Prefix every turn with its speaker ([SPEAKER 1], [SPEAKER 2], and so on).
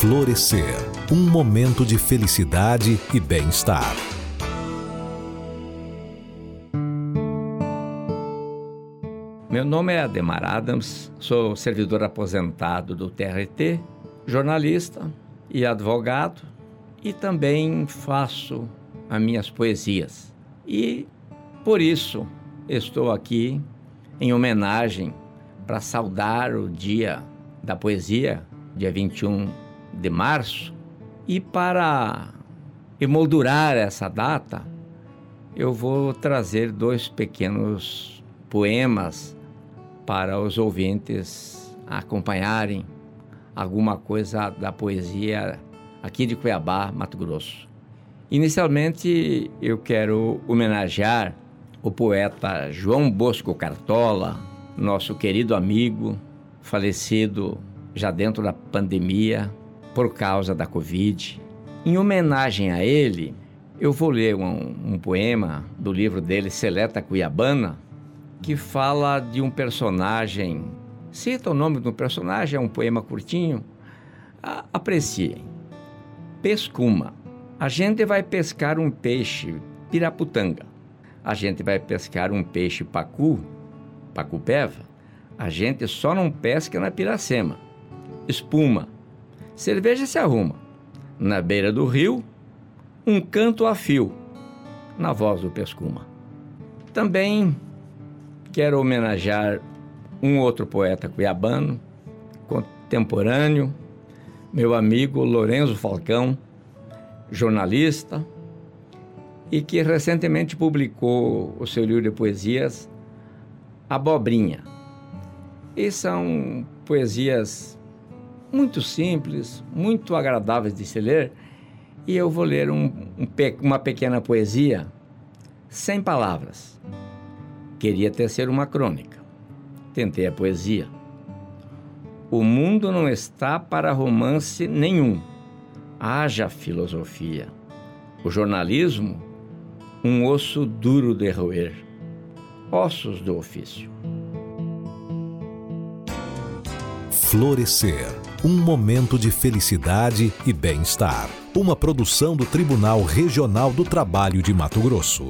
[SPEAKER 1] Florescer um momento de felicidade e bem-estar.
[SPEAKER 2] Meu nome é Ademar Adams, sou servidor aposentado do TRT, jornalista e advogado, e também faço as minhas poesias. E por isso estou aqui em homenagem para saudar o Dia da Poesia, dia 21 de março, e para emoldurar essa data, eu vou trazer dois pequenos poemas para os ouvintes acompanharem alguma coisa da poesia aqui de Cuiabá, Mato Grosso. Inicialmente, eu quero homenagear o poeta João Bosco Cartola, nosso querido amigo, falecido já dentro da pandemia por causa da Covid. Em homenagem a ele, eu vou ler um, um poema do livro dele, Seleta Cuiabana, que fala de um personagem. Cita o nome do personagem, é um poema curtinho. A, apreciem. Pescuma. A gente vai pescar um peixe piraputanga. A gente vai pescar um peixe pacu, pacupeva. A gente só não pesca na piracema. Espuma. Cerveja se arruma. Na beira do rio, um canto a fio. Na voz do pescuma. Também quero homenagear um outro poeta cuiabano, contemporâneo, meu amigo Lorenzo Falcão, jornalista, e que recentemente publicou o seu livro de poesias Abobrinha. E são poesias muito simples, muito agradáveis de se ler, e eu vou ler um, um, uma pequena poesia sem palavras. Queria tecer uma crônica. Tentei a poesia. O mundo não está para romance nenhum. Haja filosofia. O jornalismo um osso duro de roer, ossos do ofício.
[SPEAKER 1] Florescer um momento de felicidade e bem-estar. Uma produção do Tribunal Regional do Trabalho de Mato Grosso.